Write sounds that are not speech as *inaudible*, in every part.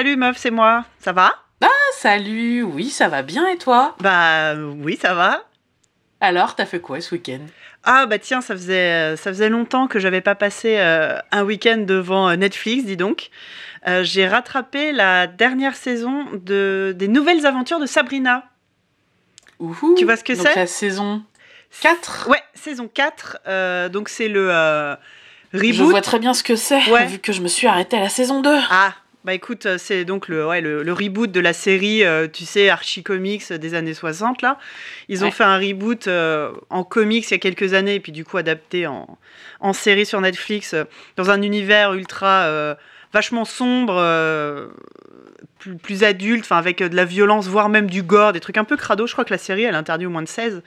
Salut meuf, c'est moi. Ça va? Ah, salut, oui, ça va bien et toi? Bah oui, ça va. Alors, t'as fait quoi ce week-end? Ah bah tiens, ça faisait, ça faisait longtemps que j'avais pas passé euh, un week-end devant euh, Netflix, dis donc. Euh, J'ai rattrapé la dernière saison de, des nouvelles aventures de Sabrina. Ouhou. Tu vois ce que Donc c'est? la saison 4 Ouais, saison 4. euh, donc c'est le euh, reboot. Je vois très bien ce que c'est, Ouais. vu que je me suis arrêtée à la saison 2. Ah, bah écoute, euh, c'est donc le, ouais, le, le reboot de la série, euh, tu sais, Archie Comics des années 60, là. Ils ont Ouais. fait un reboot euh, en comics il y a quelques années, et puis du coup adapté en, en série sur Netflix, euh, dans un univers ultra euh, vachement sombre, euh, plus, plus adulte, enfin avec euh, de la violence, voire même du gore, des trucs un peu crado. Je crois que la série, elle est interdite au moins de 16.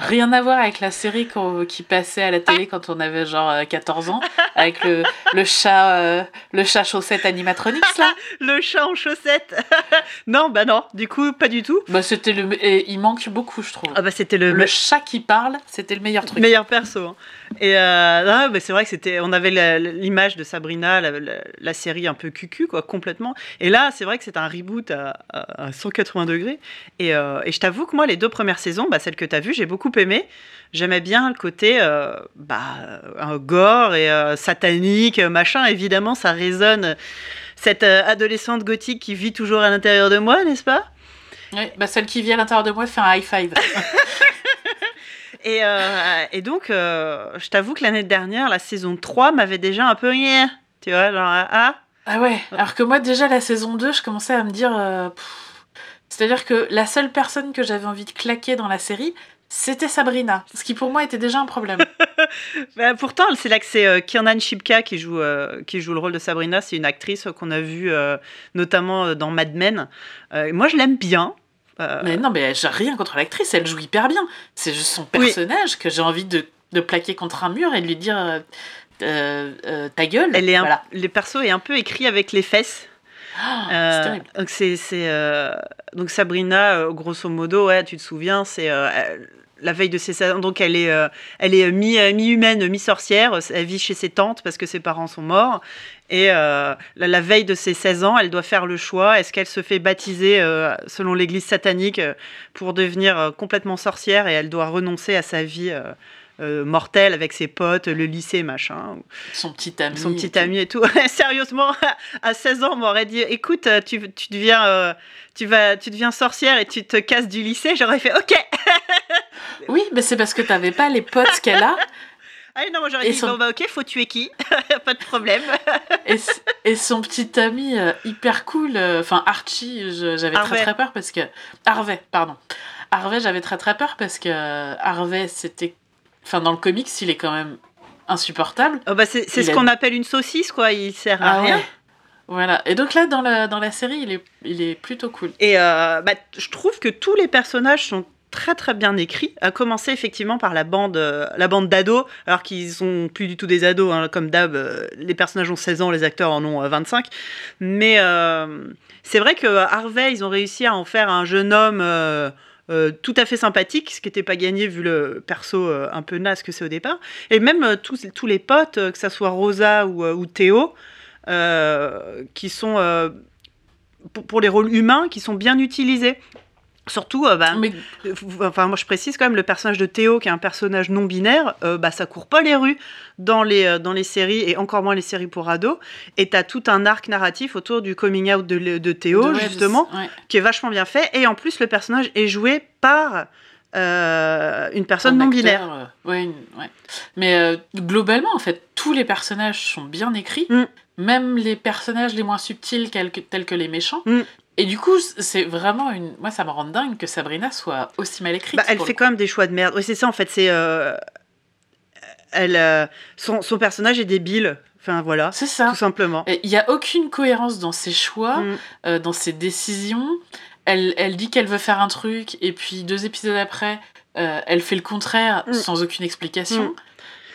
Rien à voir avec la série qui passait à la télé quand on avait genre euh, 14 ans, avec le, le chat euh, le chat chaussette animatronics là. *laughs* Le chat en chaussettes *laughs* Non, bah non, du coup, pas du tout. Bah c'était le et il manque beaucoup je trouve. Ah bah c'était le, Le chat qui parle, c'était le meilleur truc. Meilleur perso. hein. Et euh, non, mais c'est vrai que c'était, on avait l'image de Sabrina, la, la- la série un peu cucu, quoi, complètement. Et là, c'est vrai que c'est un reboot à, à- à 180 degrés. Et, euh, et je t'avoue que moi, les deux premières saisons, bah, celles que tu as vues, j'ai beaucoup aimé. J'aimais bien le côté euh, bah, gore et euh, satanique, machin. Évidemment, ça résonne. Cette adolescente gothique qui vit toujours à l'intérieur de moi, n'est-ce pas? Ouais, bah celle qui vit à l'intérieur de moi fait un high five. *laughs* Et, euh, et donc, euh, je t'avoue que l'année dernière, la saison 3 m'avait déjà un peu... Nyeh Tu vois, genre, ah, Ah ouais, alors que moi déjà la saison 2, je commençais à me dire... euh. C'est-à-dire que la seule personne que j'avais envie de claquer dans la série, c'était Sabrina. Ce qui pour moi était déjà un problème. *laughs* Bah, pourtant, c'est là que c'est euh, Kiernan Shipka qui joue, euh, qui joue le rôle de Sabrina. C'est une actrice qu'on a vue notamment dans Mad Men. Moi, je l'aime bien. Euh, mais non, mais j'ai rien contre l'actrice, elle joue hyper bien. C'est juste son Oui. personnage que j'ai envie de, de plaquer contre un mur et de lui dire euh, euh, ta gueule. elle est un- Voilà. Le perso est un peu écrit avec les fesses. Euh, c'est donc euh, donc Sabrina grosso modo ouais tu te souviens c'est euh, la veille de ses 16 ans donc elle est elle est mi mi humaine mi sorcière elle vit chez ses tantes parce que ses parents sont morts et euh, la, la veille de ses 16 ans elle doit faire le choix est-ce qu'elle se fait baptiser euh, selon l'église satanique euh, pour devenir complètement sorcière et elle doit renoncer à sa vie euh, mortelle avec ses potes le lycée machin Son petit ami. son et petit tout. ami et tout. *laughs* Sérieusement, *laughs* à 16 ans, on m'aurait dit écoute, tu, tu deviens, euh, tu vas, tu deviens sorcière et tu te casses du lycée. J'aurais fait ok. Oui, mais c'est parce que t'avais pas les potes qu'elle a. *laughs* Ah non, moi j'aurais dit son- bon bah ok, faut tuer qui? *laughs* Pas de problème. Et, son petit ami euh, hyper cool, euh, enfin Archie, j'avais très très peur parce que. Harvey, pardon. Harvey, j'avais très très peur parce que Harvey, c'était. Enfin, dans le comics, il est quand même insupportable. Oh, bah, c'est ce a- qu'on appelle une saucisse quoi. Il sert à rien. Ah ouais. Voilà. Et donc là, dans la, dans la série, il est, il est plutôt cool. Et euh, bah, je trouve que tous les personnages sont très très bien écrits, à commencer effectivement par la bande, euh, la bande d'ados, alors qu'ils sont plus du tout des ados, hein, comme d'hab, euh, les personnages ont 16 ans, les acteurs en ont euh, 25. Mais euh, c'est vrai que Harvey, ils ont réussi à en faire un jeune homme tout à fait sympathique, ce qui n'était pas gagné vu le perso un peu naze que c'est au départ. Et même tous, les potes, que ça soit Rosa ou, ou Théo, qui sont... pour les rôles humains qui sont bien utilisés. Surtout, euh, bah, Mais euh, enfin moi je précise quand même le personnage de Théo qui est un personnage non binaire, euh, bah ça court pas les rues dans les euh, dans les séries et encore moins les séries pour ados. Et t'as tout un arc narratif autour du coming out de, de Théo de- justement ouais. qui est vachement bien fait. Et en plus le personnage est joué par euh, une personne Un non binaire. euh, ouais, une- ouais. Mais euh, globalement, en fait, tous les personnages sont bien écrits, Mm. même les personnages les moins subtils tels que, tels que les méchants. Mm. Et du coup, c'est vraiment une. Moi, ça me rend dingue que Sabrina soit aussi mal écrite. Bah, elle fait quand même des choix de merde. Oui, c'est ça en fait. C'est euh, elle, euh, son, son personnage est débile. Enfin voilà, C'est ça. tout simplement. Il n'y a aucune cohérence dans ses choix, Mm. euh, dans ses décisions. Elle, elle dit qu'elle veut faire un truc, et puis deux épisodes après, euh, elle fait le contraire Mm. sans aucune explication. Mm.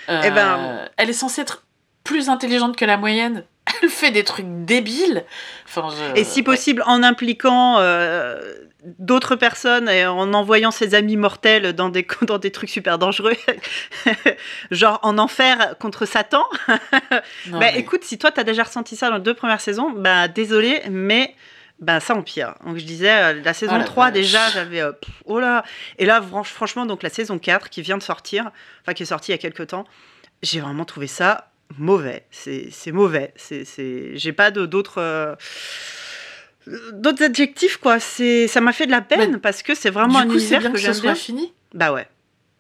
Euh, Eh ben- Elle est censée être plus intelligente que la moyenne. *laughs* elle fait des trucs débiles. Enfin, je- Et si possible, en impliquant euh, d'autres personnes et en envoyant ses amis mortels dans des, *laughs* dans des trucs super dangereux, *laughs* genre en enfer contre Satan. Non, bah mais- écoute, si toi t'as déjà ressenti ça dans les deux premières saisons, bah désolé, mais bah ça empire. Donc je disais, euh, la saison la 3 vache. déjà, j'avais... euh, oh là Et là, franch- franchement, donc la saison 4 qui vient de sortir, enfin qui est sortie il y a quelques temps, j'ai vraiment trouvé ça mauvais. C'est c'est mauvais. C'est c'est- J'ai pas de- d'autres... euh, D'autres adjectifs, quoi. C'est, ça m'a fait de la peine parce que c'est vraiment du un coup, c'est univers bien que j'aime soit bien. fini? Bah ouais.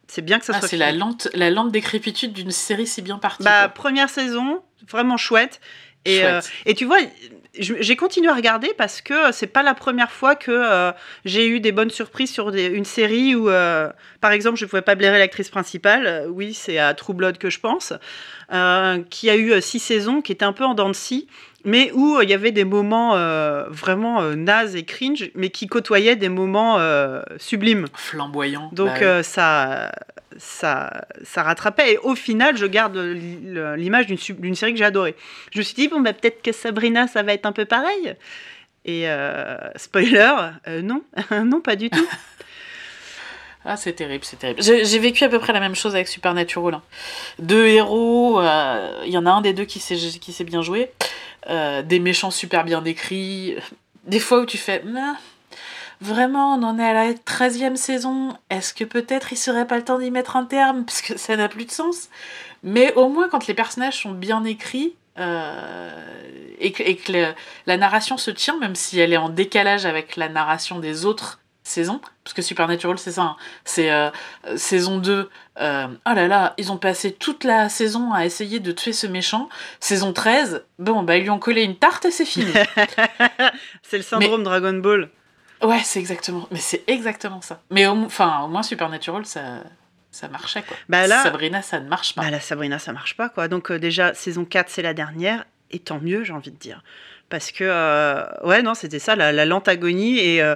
C'est bien que ça Ah, soit c'est fini. la lente, la lente décrépitude d'une série si bien partie. Bah, quoi. première saison, vraiment chouette. Et, Chouette. euh, et tu vois, j'ai continué à regarder parce que c'est pas la première fois que euh, j'ai eu des bonnes surprises sur une série où, euh, par exemple, je pouvais pas blairer l'actrice principale. Euh, Oui, c'est à True Blood que je pense, euh, qui a eu euh, six saisons, qui était un peu en dents de scie, mais où euh, il y avait des moments euh, vraiment euh, nazes et cringe, mais qui côtoyaient des moments sublimes. Flamboyant. Donc bah oui. ça, ça, ça rattrapait. Et au final, je garde l'image d'une série que j'ai adorée. Je me suis dit, bon, bah, peut-être que Sabrina, ça va être un peu pareil. Et euh, spoiler, euh, non, *laughs* non, pas du tout. *laughs* Ah, c'est terrible, c'est terrible. J'ai vécu à peu près la même chose avec Supernatural. hein. Deux héros, euh, il y en a un des deux qui s'est qui s'est bien joué, euh, des méchants super bien décrits, des fois où tu fais vraiment, on en est à la 13e saison, est-ce que peut-être il serait pas le temps d'y mettre un terme? Parce que ça n'a plus de sens. Mais au moins, quand les personnages sont bien écrits. euh, et que, la narration se tient, même si elle est en décalage avec la narration des autres saisons, parce que Supernatural, c'est ça, hein. c'est euh, saison 2, euh, oh là là, ils ont passé toute la saison à essayer de tuer ce méchant, saison 13, bon, bah ils lui ont collé une tarte et c'est fini. *laughs* c'est le syndrome Dragon Ball. ouais, c'est exactement, mais c'est exactement ça. Mais au, enfin, au moins Supernatural, ça, ça marchait, quoi. Bah là- Sabrina, ça ne marche pas. Bah, la Sabrina, ça marche pas, quoi. Donc, euh, déjà, saison 4, c'est la dernière. Et tant mieux, j'ai envie de dire. Parce que, euh, ouais, non, c'était ça, la, la lente agonie. Et, euh,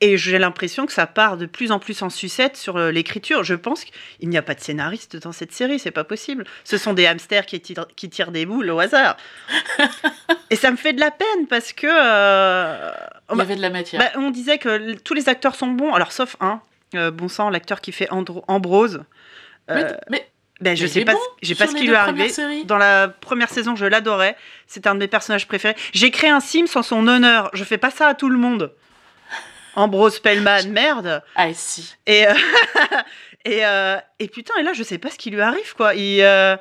et j'ai l'impression que ça part de plus en plus en sucette sur euh, l'écriture. Je pense qu'il n'y a pas de scénariste dans cette série, c'est pas possible. Ce sont des hamsters qui tirent, qui tirent des boules au hasard. *laughs* et ça me fait de la peine parce que. euh, Il y avait de la matière. bah, on disait que tous les acteurs sont bons, alors sauf un. euh, bon sang, l'acteur qui fait Andro- Ambrose. mais, Euh, mais ben, je mais sais pas, bon j'ai pas ce qui lui est arrivé. Dans la première saison, je l'adorais. C'était un de mes personnages préférés. J'ai créé un Sims en son honneur. Je fais pas ça à tout le monde. Ambrose Pellman, merde. Ah, si. Et, euh, *laughs* et, euh, et putain, et là, je sais pas ce qui lui arrive, quoi. Il, euh,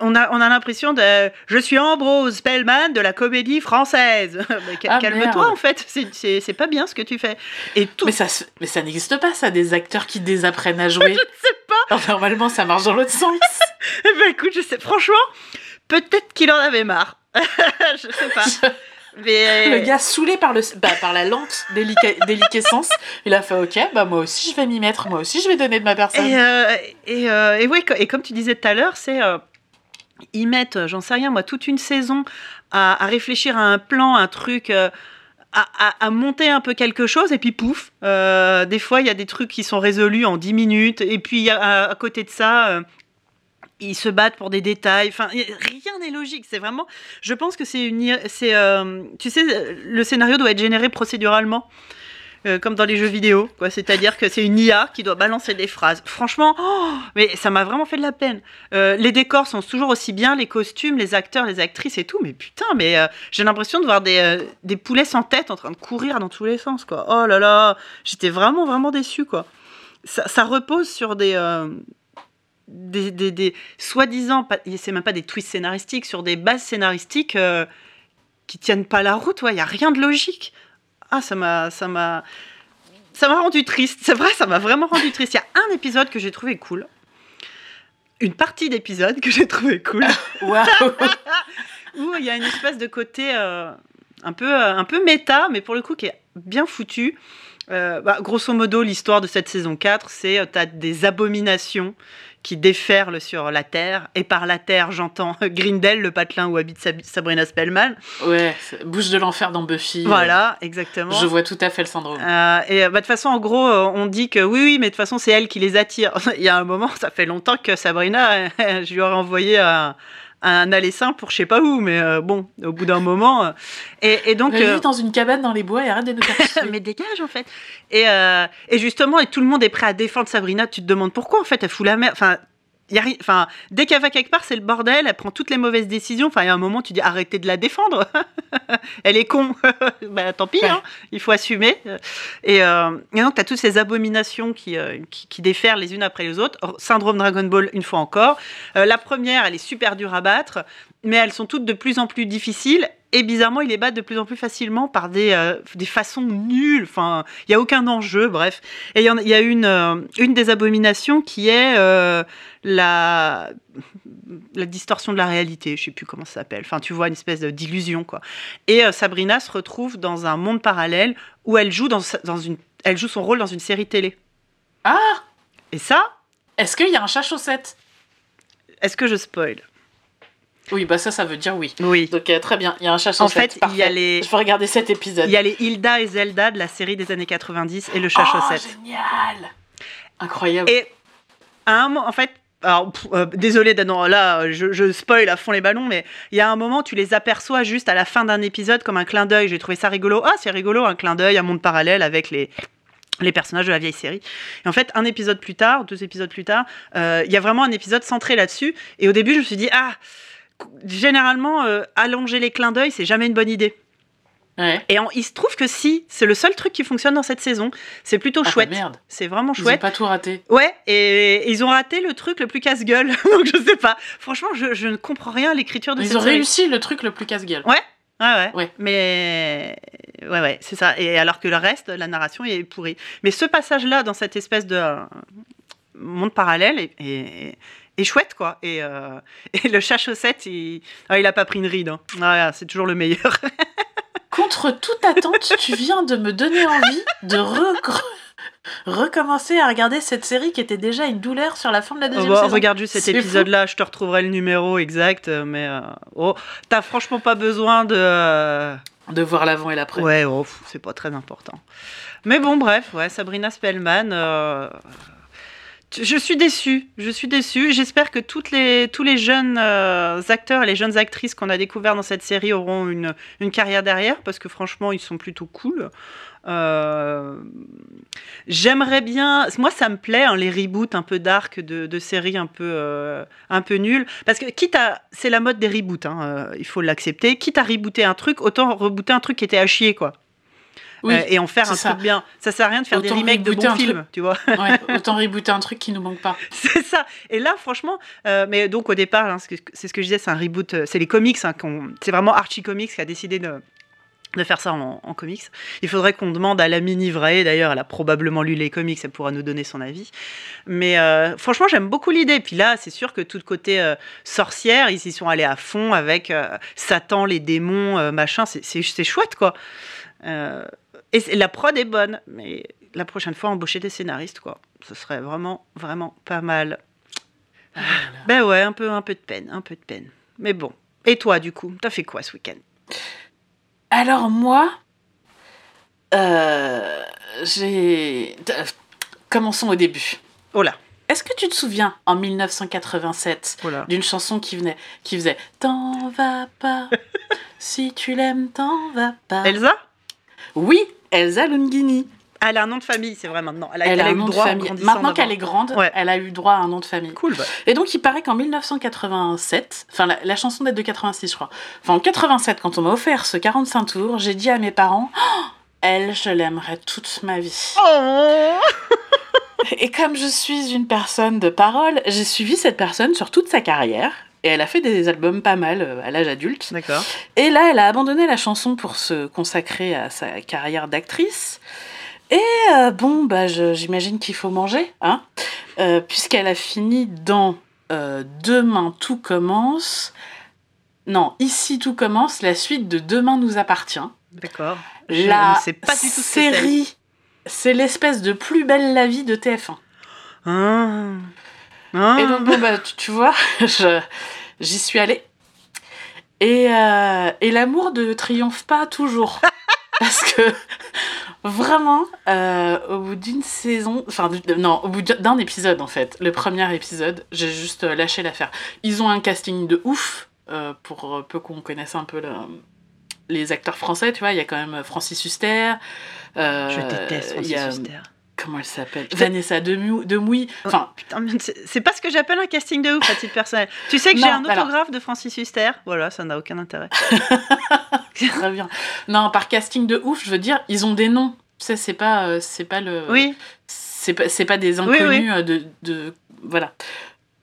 on a, on a l'impression de. Je suis Ambrose Pellman de la comédie française. *laughs* Ah, Calme-toi, en fait. C'est- pas bien ce que tu fais. Et tout. Mais ça, se- mais ça n'existe pas, ça, des acteurs qui désapprennent à jouer. *laughs* Je sais pas. Normalement, ça marche dans l'autre sens. Eh ben, écoute, je sais. Franchement, peut-être qu'il en avait marre. je sais pas. Mais. Le gars saoulé par, le, bah, par la lente délica- déliquescence, il a fait Ok, bah moi aussi je vais m'y mettre, moi aussi je vais donner de ma personne. Et, euh, et, euh, et ouais, co- et comme tu disais tout à l'heure, c'est. euh, ils mettent, j'en sais rien, moi, toute une saison à, à réfléchir à un plan, un truc. euh, à, à- à monter un peu quelque chose et puis pouf, euh, des fois il y a des trucs qui sont résolus en 10 minutes et puis à, à côté de ça euh, ils se battent pour des détails, enfin rien n'est logique, c'est vraiment, je pense que c'est une, c'est, euh, tu sais, le scénario doit être généré procéduralement euh, comme dans les jeux vidéo. C'est-à-dire que c'est une IA qui doit balancer des phrases. Franchement, oh, mais ça m'a vraiment fait de la peine. Euh, les décors sont toujours aussi bien, les costumes, les acteurs, les actrices et tout, mais putain, mais j'ai l'impression de voir des, poulets sans tête en train de courir dans tous les sens. Oh là là, j'étais vraiment, vraiment. Ça, ça repose sur des. Des, des, des soi-disant, c'est même pas des twists scénaristiques, sur des bases scénaristiques euh, qui tiennent pas la route, il n'y a rien de logique. Ah, ça m'a, ça m'a, ça m'a rendu triste. C'est vrai, ça m'a vraiment rendu triste. Il y a un épisode que j'ai trouvé cool, une partie d'épisode que j'ai trouvé cool, Waouh *laughs* où il y a une espèce de côté euh, un peu, euh, un peu méta, mais pour le coup qui est bien foutu. Euh, bah, grosso modo, l'histoire de cette saison 4, c'est euh, t'as des abominations qui déferlent sur la Terre. Et par la Terre, j'entends *laughs* Grindel, le patelin où habite Sab- Sabrina Spellman. Ouais, bouche de l'enfer dans Buffy. Voilà, exactement. Je vois tout à fait le syndrome. Euh, et euh, bah, de toute façon, en gros, euh, on dit que oui, oui, mais de toute façon, c'est elle qui les attire. *laughs* Il y a un moment, ça fait longtemps que Sabrina, *laughs* je lui aurais envoyé un, un sain pour je sais pas où, mais euh, bon, au bout d'un moment. euh, et, et donc. Euh, dans une cabane dans les bois et arrête de nous *laughs* mais dégage en fait. Et, euh, et justement, et tout le monde est prêt à défendre Sabrina. Tu te demandes pourquoi en fait elle fout la merde. Enfin, y a enfin, dès qu'elle va quelque part, c'est le bordel. Elle prend toutes les mauvaises décisions. Enfin, il y a un moment, tu dis arrêtez de la défendre. *laughs* elle est con. *laughs* bah tant pis, Ouais. hein, il faut assumer. Et, euh, et donc, tu as toutes ces abominations qui, euh, qui, qui déferlent les unes après les autres. Syndrome Dragon Ball, une fois encore. Euh, la première, elle est super dure à battre, mais elles sont toutes de plus en plus difficiles. Et bizarrement, ils les battent de plus en plus facilement par des, euh, des façons nulles. Enfin, il n'y a aucun enjeu, bref. Et il y, a- il y a une, euh, une des abominations qui est euh, la, la distorsion de la réalité. Je sais plus comment ça s'appelle. Enfin, tu vois, une espèce d'illusion, quoi. Et Sabrina se retrouve dans un monde parallèle où elle joue, dans, dans une, elle joue son rôle dans une série télé. Ah Et ça, Est-ce qu'il y a un chat chaussette? Est-ce que je spoil? Oui, bah ça, ça veut dire oui. Oui. Donc euh, très bien, il y a un chat En chaussette. fait, il y a les- Je vais regarder cet épisode. Il y a les Hilda et Zelda de la série des années 90 et le chat oh, chaussette. génial Incroyable. Et à un moment, en fait, alors, euh, désolé, non, là, je, je spoil à fond les ballons, mais il y a un moment, tu les aperçois juste à la fin d'un épisode comme un clin d'œil. J'ai trouvé ça rigolo. Ah, c'est rigolo, un clin d'œil, un monde parallèle avec les les personnages de la vieille série. Et en fait, un épisode plus tard, deux épisodes plus tard, euh, il y a vraiment un épisode centré là-dessus. Et au début, je me suis dit, ah, généralement, euh, allonger les clins d'œil, c'est jamais une bonne idée. Ouais. Et en- il se trouve que si, c'est le seul truc qui fonctionne dans cette saison. C'est plutôt Ah, chouette. merde. C'est vraiment Ils ont chouette. pas tout raté. Ouais, et ils ont raté le truc le plus casse-gueule. *laughs* Donc je sais pas. Franchement, je, je ne comprends rien à l'écriture de Ils cette ont série. réussi le truc le plus casse-gueule. Ouais, ouais. Ouais. Mais ouais, ouais, c'est ça. Et alors que le reste, la narration est pourrie. Mais ce passage-là, dans cette espèce de euh, monde parallèle, est, est- est chouette, quoi. Et, euh, *laughs* et le chat chaussette, il, ah, il a pas pris une ride. hein. Ah, c'est toujours le meilleur. *laughs* Contre toute attente, tu viens de me donner envie de re- recommencer à regarder cette série qui était déjà une douleur sur la fin de la deuxième Oh, bah, saison. regarde juste cet épisode-là, je te retrouverai le numéro exact. euh, Mais euh, oh, t'as franchement pas besoin de. euh, De voir l'avant et l'après. Ouais, oh, c'est pas très important. Mais bon, bref, ouais, Sabrina Spellman. Je suis déçue, je suis déçue. J'espère que toutes les, tous les jeunes euh, acteurs et les jeunes actrices qu'on a découverts dans cette série auront une, une carrière derrière, parce que franchement, ils sont plutôt cool. Euh, J'aimerais bien, moi ça me plaît, hein, les reboots un peu dark de, de séries un peu, euh, un peu nulles, parce que quitte à, c'est la mode des reboots, hein, il faut l'accepter, quitte à rebooter un truc, autant rebooter un truc qui était à chier, quoi. Oui, Euh, et en faire un ça. truc bien. Ça sert à rien de faire des Autant remakes de bons films, truc. tu vois. ouais, *laughs* autant rebooter un truc qui nous manque pas. *laughs* c'est ça. Et là, franchement, euh, mais donc au départ, hein, c'est ce que je disais, c'est un reboot. euh, c'est les comics, hein, c'est vraiment Archie Comics qui a décidé de de faire ça en, en comics. Il faudrait qu'on demande à la mini vraie, d'ailleurs, elle a probablement lu les comics, elle pourra nous donner son avis. Mais euh, franchement, j'aime beaucoup l'idée. Puis là, c'est sûr que tout le côté euh, sorcière, ils y sont allés à fond avec euh, Satan, les démons, machin, c'est chouette, quoi. Et la prod est bonne, mais la prochaine fois, embaucher des scénaristes, quoi. Ce serait vraiment, vraiment pas mal. Ah. Ben ouais, un peu, un peu de peine, un peu de peine. Mais bon. Et toi, du coup, t'as fait quoi ce week-end? Alors moi, euh, j'ai... Commençons au début. Oh là, Est-ce que tu te souviens, en 1987, oh là. d'une chanson qui, venait, qui faisait « T'en vas pas, *laughs* si tu l'aimes, t'en vas pas Elsa? Oui, Elsa Lungini. Elle a un nom de famille, c'est vrai maintenant. Elle a, Elle, elle a un eu nom de droit famille. Maintenant qu'elle est grande, Ouais. elle a eu droit à un nom de famille. Cool, bah. Et donc, il paraît qu'en 1987, enfin, la, la chanson date de 86, je crois. Enfin, en 87, quand on m'a offert ce 45 tours, j'ai dit à mes parents, Oh, elle, je l'aimerais toute ma vie. Oh Et comme je suis une personne de parole, j'ai suivi cette personne sur toute sa carrière. Et elle a fait des albums pas mal euh, à l'âge adulte. D'accord. Et là, elle a abandonné la chanson pour se consacrer à sa carrière d'actrice. Et euh, bon, bah, j'imagine qu'il faut manger, hein, Euh, puisqu'elle a fini dans euh, Demain tout commence. Non, ici tout commence, la suite de Demain nous appartient. D'accord. Je La ne sais pas du tout série, c'est l'espèce de plus belle la vie de TF1. Ah. Ah. Et donc, bon, bah, tu, tu vois, *laughs* j'y suis allée. Et, euh, et l'amour ne triomphe pas toujours. *laughs* Parce que, vraiment, euh, au bout d'une saison, enfin, non, au bout d'un épisode, en fait, le premier épisode, j'ai juste lâché l'affaire. Ils ont un casting de ouf. euh, pour peu qu'on connaisse un peu le- les acteurs français, tu vois, il y a quand même Francis Huster. euh, Je déteste Francis a- Huster. Comment elle s'appelle Putain. Vanessa Demou- Demouy. Enfin, Putain, mais c'est pas ce que j'appelle un casting de ouf à titre personnel. Tu sais que j'ai un alors- autographe de Francis Huster Voilà, ça n'a aucun intérêt. *laughs* très bien. Non, par casting de ouf, je veux dire, ils ont des noms. Tu sais, c'est pas, euh, c'est pas le. Oui, c'est pas, c'est pas des Oui, inconnus euh, De, de voilà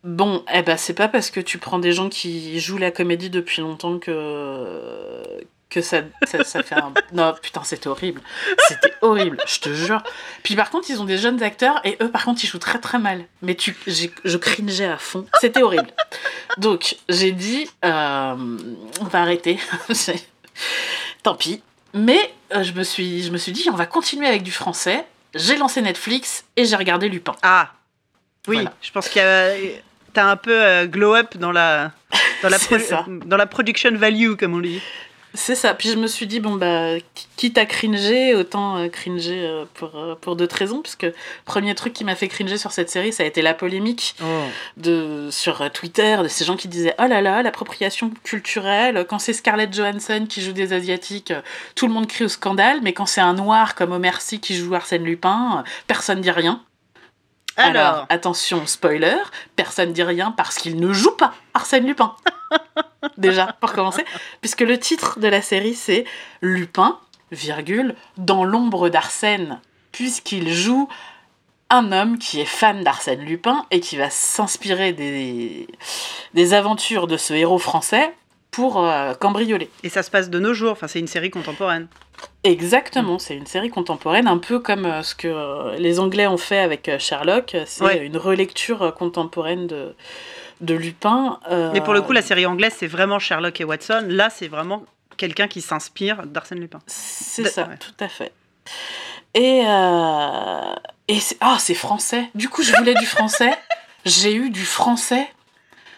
bon eh ben c'est pas parce que tu prends des gens qui jouent la comédie depuis longtemps que que ça, ça, ça fait un *laughs* non putain c'était horrible. C'était horrible je te jure. Puis par contre ils ont des jeunes acteurs et eux par contre ils jouent très très mal. Mais tu je cringeais à fond. C'était horrible. Donc j'ai dit euh, on va arrêter. *laughs* Tant pis. Mais euh, je me suis je me suis dit on va continuer avec du français. J'ai lancé Netflix et j'ai regardé Lupin. ah, oui, Voilà. je pense qu'il y a. T'as un peu euh, glow up dans la, dans, la *laughs* dans la production value, comme on dit. C'est ça. Puis je me suis dit, bon, bah, qui- quitte à cringer, autant euh, cringer euh, pour, euh, pour d'autres raisons. Puisque premier truc qui m'a fait cringer sur cette série, ça a été la polémique de, sur Twitter de ces gens qui disaient Oh là là, l'appropriation culturelle, quand c'est Scarlett Johansson qui joue des Asiatiques, tout le monde crie au scandale, mais quand c'est un noir comme Omer Sy qui joue Arsène Lupin, personne dit rien. Alors, Alors, attention, spoiler, personne dit rien parce qu'il ne joue pas Arsène Lupin. *laughs* *laughs* Déjà, pour commencer, puisque le titre de la série c'est Lupin, virgule, dans l'ombre d'Arsène, puisqu'il joue un homme qui est fan d'Arsène Lupin et qui va s'inspirer des, des aventures de ce héros français pour euh, cambrioler. et ça se passe de nos jours, enfin, c'est une série contemporaine. Exactement, c'est une série contemporaine, un peu comme euh, ce que euh, les Anglais ont fait avec Sherlock. C'est Ouais. une relecture contemporaine de, de Lupin. euh, Mais pour le coup, la série anglaise, c'est vraiment Sherlock et Watson. Là, c'est vraiment quelqu'un qui s'inspire d'Arsène Lupin. C'est De- ça, ouais. tout à fait. Et, euh, et c'est ah, c'est français. Du coup, je voulais du français. *laughs* J'ai eu du français.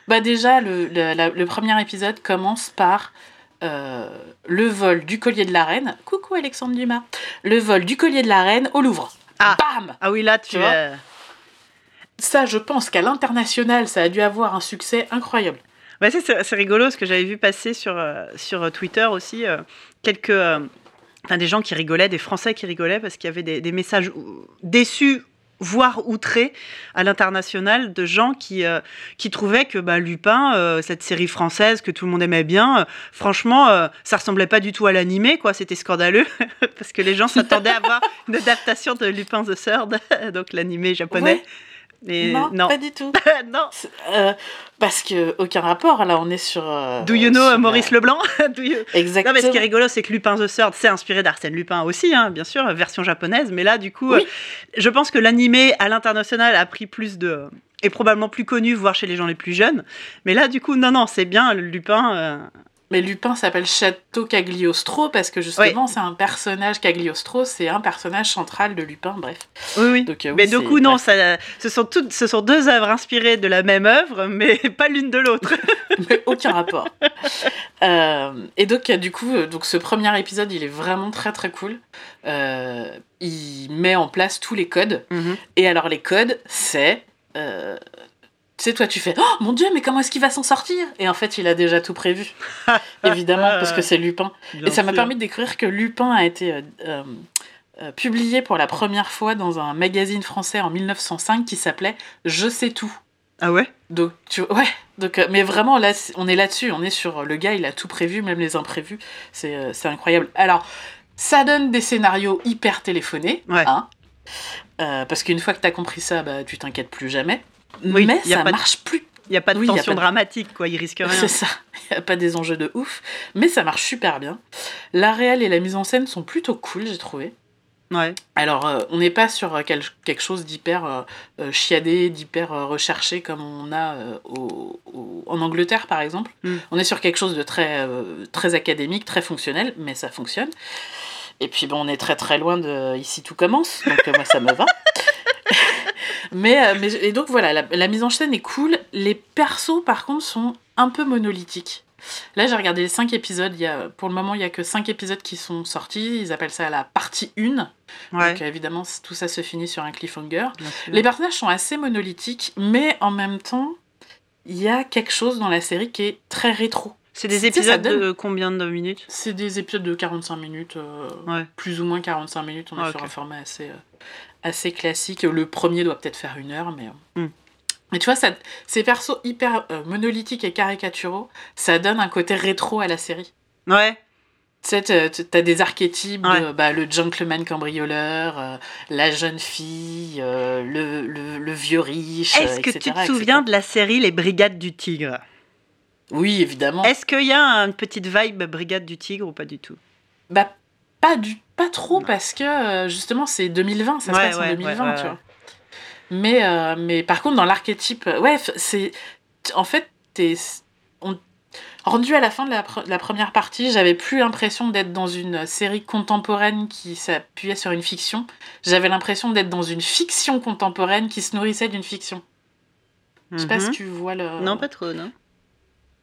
Bah déjà, le, le, la- le premier épisode commence par euh, le vol du collier de la reine. Coucou Alexandre Dumas. Le vol du collier de la reine au Louvre. Ah. Bam Ah oui, là, tu, Tu vois Ça, je pense qu'à l'international, ça a dû avoir un succès incroyable. Ouais, c'est- rigolo ce que j'avais vu passer sur, euh, sur Twitter aussi. euh, quelques. euh, des gens qui rigolaient, des Français qui rigolaient parce qu'il y avait des, des messages déçus, voire outrés à l'international de gens qui, euh, qui trouvaient que bah, Lupin, euh, cette série française que tout le monde aimait bien, euh, franchement, euh, ça ressemblait pas du tout à l'animé, quoi. C'était scandaleux *laughs* parce que les gens s'attendaient à voir une adaptation de Lupin the Third, *laughs* donc l'animé japonais. Ouais. Et non, non, pas du tout. *laughs* non. C'est- euh, parce que aucun rapport, là, on est sur. euh, Do you know sur, euh, Maurice Leblanc? *laughs* Do you- Exactement. Non, mais ce qui est rigolo, c'est que Lupin the Third, c'est inspiré d'Arsène Lupin aussi, hein, bien sûr, version japonaise. Mais là, du coup, Oui. euh, je pense que l'animé à l'international a pris plus de. est probablement plus connu, voire chez les gens les plus jeunes. Mais là, du coup, non, non, c'est bien, Lupin. Mais Lupin s'appelle Château Cagliostro parce que justement, c'est un personnage. Cagliostro, c'est un personnage central de Lupin, bref. Oui, oui. Donc, euh, oui, mais du coup, non, ça, ce, sont toutes, ce sont deux œuvres inspirées de la même œuvre, mais *laughs* pas l'une de l'autre. *laughs* Mais aucun rapport. Euh, et donc, euh, du coup, donc ce premier épisode, il est vraiment très très cool. Euh, il met en place tous les codes. Et alors, les codes, c'est. Tu sais, toi, tu fais Oh mon dieu, mais comment est-ce qu'il va s'en sortir? Et en fait, il a déjà tout prévu. *laughs* Évidemment, parce que c'est Lupin. Bien Et ça m'a permis de découvrir que Lupin a été euh, euh, euh, publié pour la première fois dans un magazine français en 1905 qui s'appelait Je sais tout. Ah ouais? Donc, tu ouais, donc, euh, mais vraiment, là, on est là-dessus. On est sur le gars, il a tout prévu, même les imprévus. C'est incroyable. Alors, ça donne des scénarios hyper téléphonés. Ouais. hein. Parce qu'une fois que t'as compris ça, bah, tu t'inquiètes plus jamais. Oui, mais ça pas de- marche plus Il n'y a pas de Oui, tension pas de- dramatique, quoi, il risque rien. c'est ça. *laughs* Il n'y a pas des enjeux de ouf. Mais ça marche super bien. La réelle et la mise en scène sont plutôt cool, j'ai trouvé. Ouais. Alors, euh, on n'est pas sur euh, quel- quelque chose d'hyper euh, chiadé, d'hyper euh, recherché comme on a au- au- en Angleterre, par exemple. Mm. On est sur quelque chose de très, très académique, très fonctionnel, mais ça fonctionne. Et puis, bon, on est très très loin de Ici tout commence, donc moi ça me va. *laughs* mais, euh, mais, et donc voilà, la, la mise en scène est cool. Les persos, par contre, sont un peu monolithiques. Là, j'ai regardé les 5 épisodes. Il y a, pour le moment, il y a que 5 épisodes qui sont sortis. Ils appellent ça la partie 1. Ouais. Donc évidemment, tout ça se finit sur un cliffhanger. Les personnages sont assez monolithiques, mais en même temps, il y a quelque chose dans la série qui est très rétro. C'est des épisodes donne- de combien de minutes C'est des épisodes de 45 minutes, euh, Ouais. plus ou moins 45 minutes. On est Ah, sur un format assez, euh, assez classique. Le premier doit peut-être faire une heure, mais. euh. Hmm. Mais tu vois, ça, ces persos hyper euh, monolithiques et caricaturaux, ça donne un côté rétro à la série. Ouais. Tu sais, t'as- des archétypes de bah, le gentleman cambrioleur, euh, la jeune fille, euh, le, le, le vieux riche. Est-ce que tu te etc. souviens de la série Les Brigades du Tigre? Oui, évidemment. Est-ce qu'il y a une petite vibe Brigade du Tigre ou pas du tout? Bah, pas, du, pas trop, Non. parce que euh, justement, c'est 2020, ça se Ouais, passe en ouais, 2020, ouais, ouais, tu vois. Mais, euh, mais par contre, dans l'archétype, euh, ouais, c'est. En fait, t'es. on- Rendu à la fin de la, pre- la première partie, j'avais plus l'impression d'être dans une série contemporaine qui s'appuyait sur une fiction. J'avais l'impression d'être dans une fiction contemporaine qui se nourrissait d'une fiction. Je sais pas si Mhm. tu vois le. Non, pas trop, non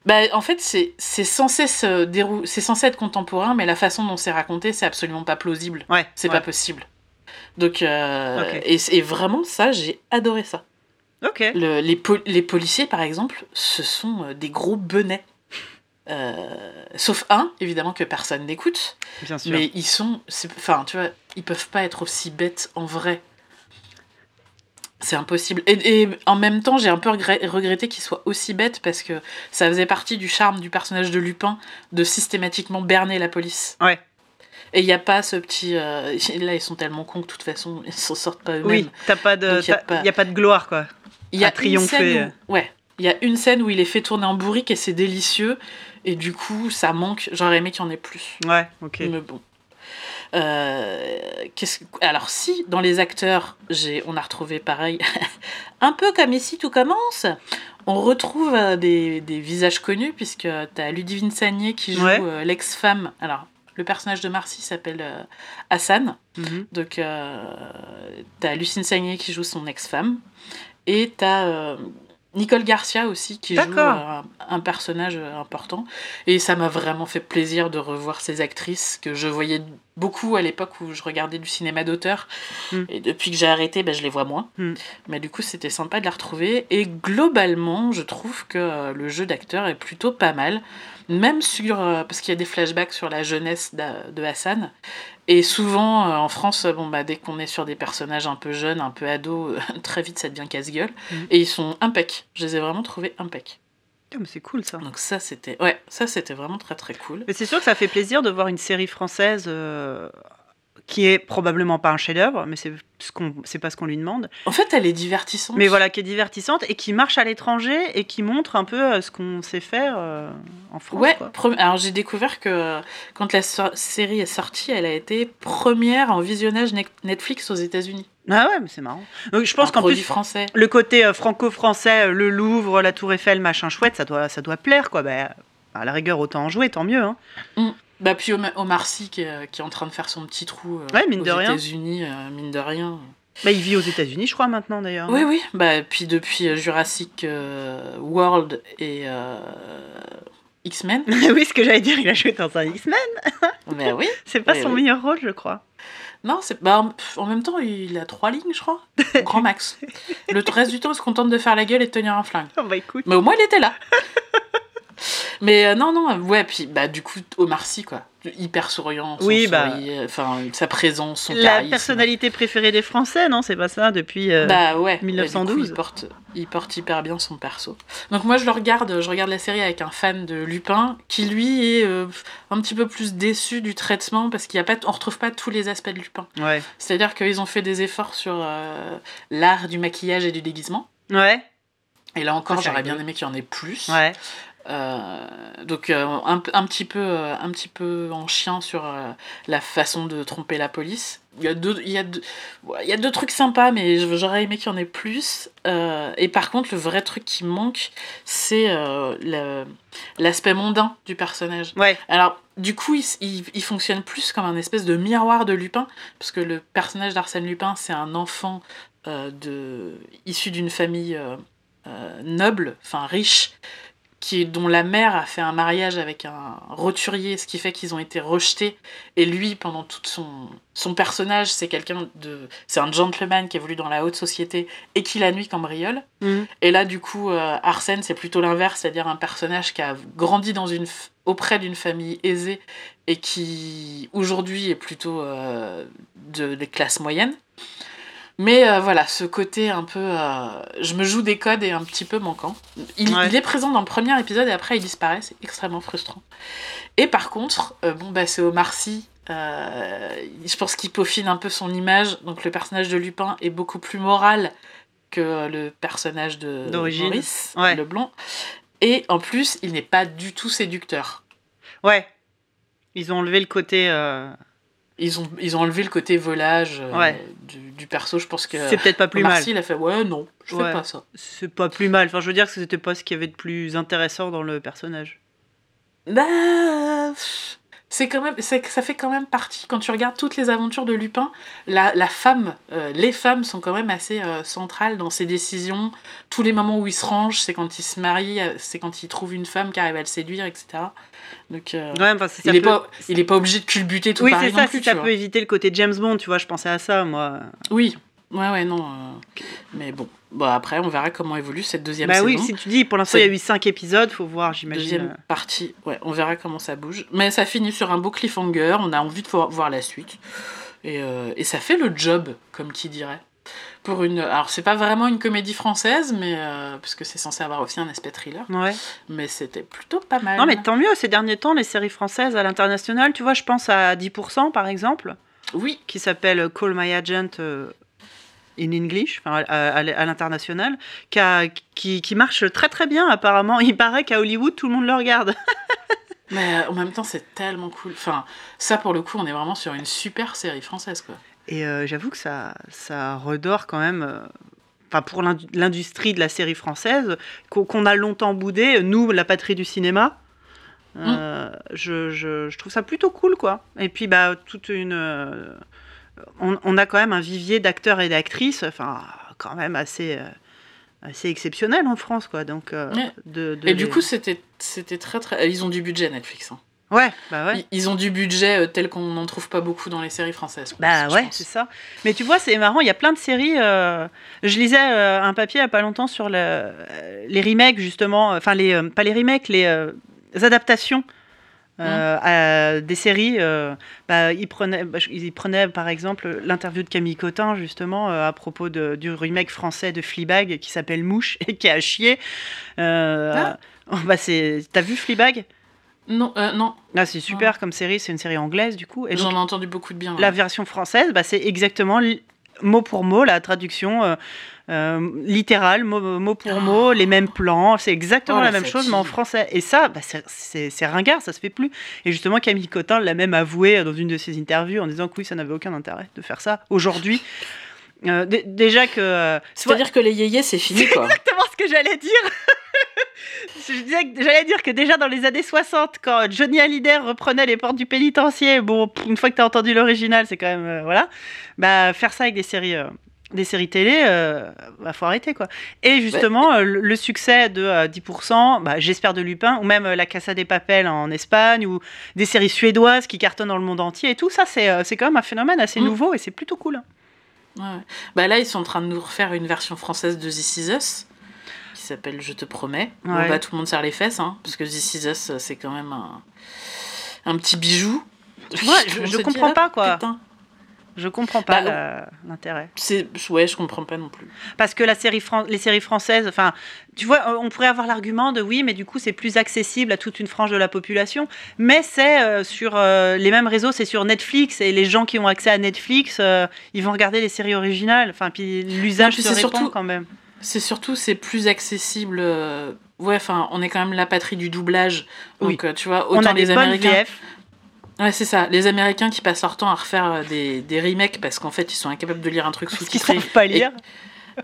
Bah, en fait, c'est censé se censé être contemporain, mais la façon dont c'est raconté, c'est absolument pas plausible. Ouais. C'est ouais. pas possible. Donc, euh, et, et vraiment, ça, j'ai adoré ça. Ok. Le- les, les policiers, par exemple, ce sont euh, des gros benets. Euh, sauf un, évidemment, que personne n'écoute. Bien sûr. Mais ils sont. Enfin, tu vois, ils peuvent pas être aussi bêtes en vrai. C'est impossible. Et, et en même temps, j'ai un peu regret- regretté qu'ils soient aussi bêtes parce que ça faisait partie du charme du personnage de Lupin de systématiquement berner la police. Ouais. Et il n'y a pas ce petit. euh, *laughs* Là, ils sont tellement cons que de toute façon, *laughs* ils s'en sortent pas eux-mêmes. Oui, t'as pas de, Donc, y a pas- y a pas de gloire quoi. Il y a triompher. Une scène où, ouais, il y a une scène où il est fait tourner en bourrique et c'est délicieux. Et du coup, ça manque. J'aurais aimé qu'il y en ait plus. Ouais, ok. Mais bon. Euh, Alors si, dans les acteurs, j'ai, on a retrouvé pareil, *laughs* un peu comme ici tout commence, on retrouve euh, des, des visages connus, puisque tu as Ludivine Sagné qui joue Ouais. euh, l'ex-femme. Alors, le personnage de Marcy s'appelle Hassan. Mhm. Donc, euh, t'as Lucine Sagné qui joue son ex-femme. Et t'as euh, Nicole Garcia aussi qui joue euh, un, un personnage euh, important. Et ça m'a vraiment fait plaisir de revoir ces actrices que je voyais beaucoup à l'époque où je regardais du cinéma d'auteur. Mm. Et depuis que j'ai arrêté, ben, je les vois moins. Mm. Mais du coup, c'était sympa de la retrouver. Et globalement, je trouve que euh, le jeu d'acteur est plutôt pas mal. Même sur. euh, parce qu'il y a des flashbacks sur la jeunesse de Hassan. Et souvent, euh, en France, bon, bah, dès qu'on est sur des personnages un peu jeunes, un peu ados, *laughs* très vite ça devient casse-gueule. Mm. Et ils sont impec. Je les ai vraiment trouvés impec. Mais c'est cool ça. Donc ça, c'était ouais, ça c'était vraiment très très cool. Mais c'est sûr que ça fait plaisir de voir une série française euh, qui est probablement pas un chef-d'œuvre, mais c'est ce qu'on, c'est pas ce qu'on lui demande. En fait, elle est divertissante. Mais voilà, qui est divertissante et qui marche à l'étranger et qui montre un peu euh, ce qu'on sait faire euh, en France. Ouais, quoi. alors j'ai découvert que euh, quand la so- série est sortie, elle a été première en visionnage ne- Netflix aux États-Unis. Ah ouais, mais c'est marrant. Donc je pense qu'en plus, français. le côté franco-français, le Louvre, la Tour Eiffel, machin chouette, ça doit, ça doit plaire quoi. Bah, à la rigueur, autant en jouer, tant mieux. Hein. Bah puis Omar Sy qui est, qui est en train de faire son petit trou euh, Ouais, mine aux de rien. États-Unis, euh, mine de rien. Bah, il vit aux États-Unis, je crois, maintenant d'ailleurs. Oui, oui. Bah puis depuis euh, Jurassic euh, World et euh, X-Men. *laughs* oui, ce que j'allais dire, il a joué dans un X-Men. *laughs* Mais oui. C'est pas son oui. meilleur rôle, je crois. Non, c'est bah, en- même temps, il a trois lignes, je crois. Grand *laughs* max. Le reste du temps, il se contente de faire la gueule et de tenir un flingue. Oh, bah écoute. Mais au moins, il était là. Mais euh, non, non, ouais, puis bah, du coup, Omar Sy, quoi. Hyper souriant, son Oui, bah. sourire, enfin, sa présence, son La charisme. personnalité préférée des Français, non C'est pas ça depuis. euh, Bah ouais, 1912. du coup, il, porte, il porte hyper bien son perso. Donc moi je le regarde, je regarde la série avec un fan de Lupin qui lui est euh, un petit peu plus déçu du traitement parce qu'il y a pas, on retrouve pas tous les aspects de Lupin. Ouais. C'est-à-dire qu'ils ont fait des efforts sur euh, l'art du maquillage et du déguisement. Ouais. Et là encore, j'aurais bien aimé qu'il y en ait plus. Ouais. Euh, donc euh, un, un petit peu, euh, un petit peu en chien sur la façon de tromper la police. Il y a deux, il y a deux, il y a deux trucs sympas, mais j'aurais aimé qu'il y en ait plus. Et par contre, le vrai truc qui manque, c'est le- l'aspect mondain du personnage. Ouais. Alors, du coup, il, il- il fonctionne plus comme un espèce de miroir de Lupin, parce que le personnage d'Arsène Lupin, c'est un enfant de, issu d'une famille noble, enfin riche, qui, dont la mère a fait un mariage avec un roturier, ce qui fait qu'ils ont été rejetés. Et lui, pendant tout son, son personnage, c'est quelqu'un de. C'est un gentleman qui évolue dans la haute société et qui la nuit cambriole. Mhm. Et là, du coup, euh, Arsène, c'est plutôt l'inverse, c'est-à-dire un personnage qui a grandi dans une f- auprès d'une famille aisée et qui, aujourd'hui, est plutôt euh, de, des classes moyennes. Mais euh, voilà, ce côté un peu. euh, je me joue des codes est un petit peu manquant. Il, Ouais. il est présent dans le premier épisode et après il disparaît, c'est extrêmement frustrant. Et par contre, euh, bon, bah, c'est Omar Sy. je pense qu'il peaufine un peu son image. Donc le personnage de Lupin est beaucoup plus moral que le personnage de. Maurice, Ouais. le blond. Et en plus, il n'est pas du tout séducteur. Ouais. Ils ont enlevé le côté. Ils ont, ils ont enlevé le côté volage euh, Ouais. du, du perso. Je pense que C'est peut-être pas plus Omar mal. Il a fait Ouais, non, je Ouais. fais pas ça. C'est pas plus mal. Enfin, je veux dire que c'était pas ce qu'il y avait de plus intéressant dans le personnage. Bah, c'est quand même, ça fait quand même partie. Quand tu regardes toutes les aventures de Lupin, la, la femme, euh, les femmes sont quand même assez euh, centrales dans ses décisions. Tous les moments où il se range, c'est quand il se marie, euh, c'est quand il trouve une femme qui arrive à le séduire, etc. Donc, euh, Ouais, il, est peut- pas, il est pas obligé de culbuter tout Oui, Paris c'est ça. si ça tu peut éviter le côté James Bond, tu vois, je pensais à ça, moi. Oui, ouais, ouais, non. euh, Mais bon, bon, après, on verra comment évolue cette deuxième Bah saison. oui, si tu dis, pour l'instant, il y a eu 5 épisodes, faut voir, j'imagine. Deuxième euh. partie, ouais, on verra comment ça bouge. Mais ça finit sur un beau cliffhanger, on a envie de voir, voir la suite. Et, euh, et ça fait le job, comme qui dirait. Pour une... Alors, c'est pas vraiment une comédie française, mais euh, parce que c'est censé avoir aussi un aspect thriller. Ouais. Mais c'était plutôt pas mal. Non, mais tant mieux, ces derniers temps, les séries françaises à l'international, tu vois, je pense à 10%, par exemple, Oui, qui s'appelle Call My Agent euh, in English, enfin, à, à- à l'international, qui, qui, qui marche très très bien, apparemment. Il paraît qu'à Hollywood, tout le monde le regarde. *laughs* mais euh, en même temps, c'est tellement cool. Enfin, ça, pour le coup, on est vraiment sur une super série française, quoi. Et euh, j'avoue que ça, ça redore quand même. euh, Enfin, pour l'indu- l'industrie de la série française, qu'on a longtemps boudé, nous, la patrie du cinéma, euh, je, je- je trouve ça plutôt cool, quoi. Et puis, bah, toute une. On, on a quand même un vivier d'acteurs et d'actrices, enfin, quand même assez. euh, assez exceptionnel en France, quoi. Donc, euh, Ouais. de, de Et du coup, c'était très, très... Ils ont du budget, Netflix. hein. ouais, bah ouais. Ils- ont du budget euh, tel qu'on n'en trouve pas beaucoup dans les séries françaises. Bah ouais, c'est ça. Mais tu vois, c'est marrant, il y a plein de séries. euh, Je lisais euh, un papier il n'y a pas longtemps sur le- les remakes, justement. Enfin, les, euh, pas les remakes, les adaptations. Euh, à des séries, euh, bah, ils, prenaient, bah, ils prenaient par exemple l'interview de Camille Cotin justement euh, à propos de- du remake français de Fleabag qui s'appelle Mouche *laughs* et qui a chié. Euh, Ah. bah, c'est- T'as vu Fleabag? Non, non, ah, C'est super comme série, c'est une série anglaise du coup. J'en ai entendu beaucoup de bien. la version française, bah, c'est exactement mot pour mot la traduction euh, euh, littérale, mot, mot pour mot, les mêmes plans. C'est exactement Oh, la même chose, mais en français. Et ça, bah, c'est- ringard, ça se fait plus. Et justement, Camille Cotin l'a même avoué dans une de ses interviews en disant que oui, ça n'avait aucun intérêt de faire ça aujourd'hui. Euh, dé- déjà que. euh, C'est-à-dire que les yéyés, c'est fini, quoi. *laughs* exactement ce que j'allais dire. J'allais dire que déjà dans les années 60, quand Johnny Hallyday reprenait les portes du pénitencier, bon, une fois que tu as entendu l'original, c'est quand même. euh, voilà. Bah, faire ça avec des séries. euh, des séries télé, euh, bah, faut arrêter quoi. Et justement, euh, le, succès de euh, 10%, bah, j'espère de Lupin, ou même La Casa des Papel en Espagne, ou des séries suédoises qui cartonnent dans le monde entier et tout, ça c'est quand même un phénomène assez Mm. nouveau et c'est plutôt cool. hein. Ouais. Bah là, ils sont en train de nous refaire une version française de This Is Us, qui s'appelle Je te promets. Bon, Ouais. bah, tout le monde serre les fesses, hein, parce que This Is Us, c'est quand même un, un petit bijou. Ouais, *laughs* je- je dit, comprends pas, quoi. putain. Je comprends pas Bah, l'intérêt. C'est... Ouais, je comprends pas non plus. Parce que la série fran- les séries françaises, enfin, tu vois, on pourrait avoir l'argument de oui, mais du coup, c'est plus accessible à toute une frange de la population. Mais c'est euh, sur euh, les mêmes réseaux, c'est sur Netflix, et les gens qui ont accès à Netflix, euh, ils vont regarder les séries originales. Enfin, puis l'usage se c'est répand surtout- quand même. C'est surtout, c'est plus accessible. euh, Ouais, enfin, on est quand même la patrie du doublage. Donc, Oui. euh, tu vois, On autant a des les Américains. VF. Ouais, c'est ça. Les Américains qui passent leur temps à refaire euh, des, des remakes parce qu'en fait, ils sont incapables de lire un truc sous-titré savent pas lire.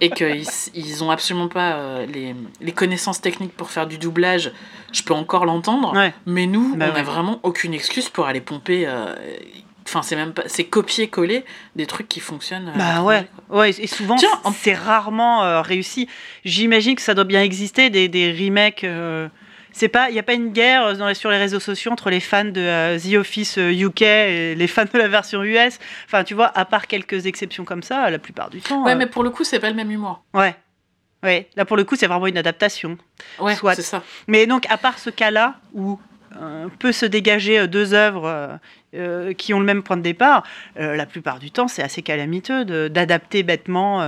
et qu'ils ils ont absolument pas euh, les, les connaissances techniques pour faire du doublage. Je peux encore l'entendre. Ouais. Mais nous, Bah on ouais. a vraiment aucune excuse pour aller pomper. euh, Enfin, c'est même pas. C'est copier-coller des trucs qui fonctionnent. euh, Bah ouais, ouais, et souvent c'est rarement euh, réussi. J'imagine que ça doit bien exister des, des remakes euh, C'est pas, il y a pas une guerre dans les- sur les réseaux sociaux entre les fans de euh, The Office UK et les fans de la version US. Enfin, tu vois, à part quelques exceptions comme ça, la plupart du temps. Ouais, mais pour le coup, c'est pas le même humour. ouais, ouais. Là, pour le coup, c'est vraiment une adaptation. Ouais, c'est ça. Mais donc, à part ce cas-là où euh, peut se dégager deux œuvres euh, euh, qui ont le même point de départ, euh, la plupart du temps, c'est assez calamiteux d'adapter bêtement.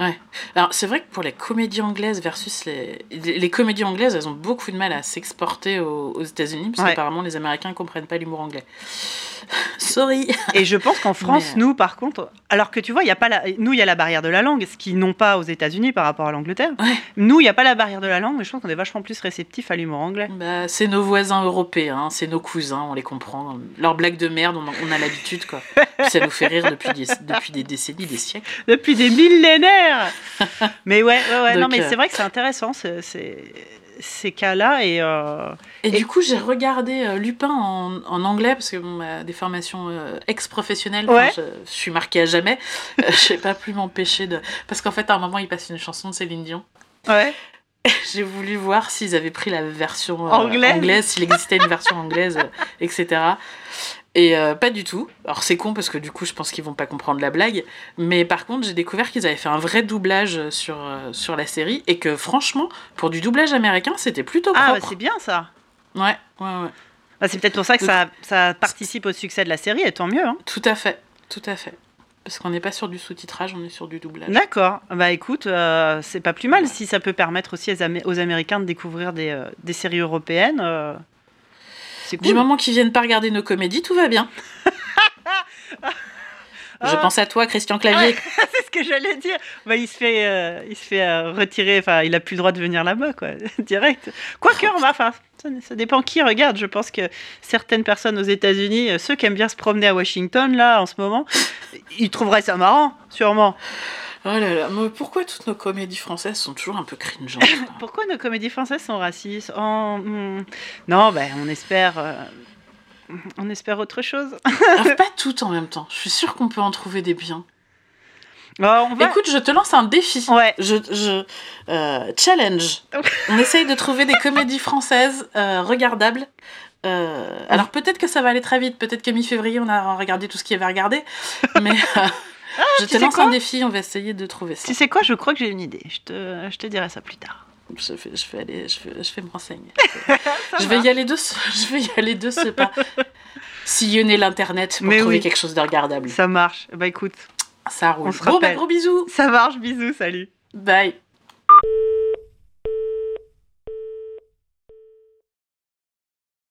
Ouais. Alors, c'est vrai que pour les comédies anglaises versus les. Les comédies anglaises, elles ont beaucoup de mal à s'exporter aux, aux États-Unis, parce Ouais. qu'apparemment, les Américains comprennent pas l'humour anglais. *laughs* Sorry. Et je pense qu'en *laughs* France, Mais, euh, nous, par contre, alors que tu vois, il y a pas la, nous, il y a la barrière de la langue, ce qu'ils n'ont pas aux États-Unis par rapport à l'Angleterre. Ouais. Nous, il n'y a pas la barrière de la langue, mais je pense qu'on est vachement plus réceptif à l'humour anglais. Bah, c'est nos voisins européens, c'est nos cousins, on les comprend. Leurs blagues de merde, on, on a l'habitude, quoi. *laughs* Ça nous fait rire depuis des, depuis des décennies, des siècles. Depuis des millénaires *laughs* Mais ouais, ouais, ouais, non, mais euh, c'est vrai que c'est intéressant, ce- ces, ces cas-là, et... euh, Et, Et- du coup, j'ai regardé euh, Lupin en, en anglais, parce que bon, bah, des formations euh, ex-professionnelles, Ouais. je, je suis marquée à jamais. Je n'ai pas pu m'empêcher de. Parce qu'en fait, à un moment, il passe une chanson de Céline Dion. Ouais. *laughs* J'ai voulu voir s'ils avaient pris la version euh, Anglaise. s'il existait une version anglaise, euh, etc. Et euh, pas du tout. Alors c'est con parce que du coup je pense qu'ils vont pas comprendre la blague. Mais par contre j'ai découvert qu'ils avaient fait un vrai doublage sur, euh, sur la série et que franchement pour du doublage américain c'était plutôt Ah, bah, propre. c'est bien ça ouais, ouais, ouais. Bah, C'est peut-être pour ça que ça, ça participe au succès de la série, et tant mieux. hein. Tout à fait, tout à fait. Parce qu'on n'est pas sur du sous-titrage, on est sur du doublage. D'accord. Bah écoute, euh, c'est pas plus mal si ça peut permettre aussi aux, Amé- aux Américains de découvrir des, euh, des séries européennes. Cool. Du moment qu'ils viennent pas regarder nos comédies, tout va bien. *laughs* Je Ah. pense à toi, Christian Clavier. *laughs* c'est ce que j'allais dire. Bah, il se fait, euh, il se fait euh, retirer. Enfin, il a plus le droit de venir là-bas, quoi, *laughs* direct. Quoique, on va- enfin, ça, ça dépend qui regarde. Je pense que certaines personnes aux États-Unis, euh, ceux qui aiment bien se promener à Washington là en ce moment, ils trouveraient ça marrant, sûrement. Oh là là, mais pourquoi toutes nos comédies françaises sont toujours un peu cringeantes quoi *laughs* Pourquoi nos comédies françaises sont racistes Oh, hmm. Non, ben, on espère. euh, On espère autre chose. Alors, *laughs* Pas toutes en même temps. Je suis sûre qu'on peut en trouver des biens. On va... Écoute, je te lance un défi. Ouais. Je, je euh, challenge. *laughs* On essaye de trouver des comédies françaises euh, regardables. Euh, alors peut-être que ça va aller très vite. Peut-être que mi-février, on a regardé tout ce qu'il y avait à regarder. Mais euh, je tu te sais lance un défi. On va essayer de trouver ça. Tu sais quoi Je crois que j'ai une idée. Je te, je te dirai ça plus tard. Je vais, je vais aller, je vais, je vais me renseigner. *laughs* je vais y aller de ce, *laughs* je vais y aller de ce pas. Sillonner l'internet pour Mais trouver oui. quelque chose de regardable. Ça marche. Bah écoute, Ça roule. On se bon, bah, gros bisous. ça marche. Bisous, salut. Bye.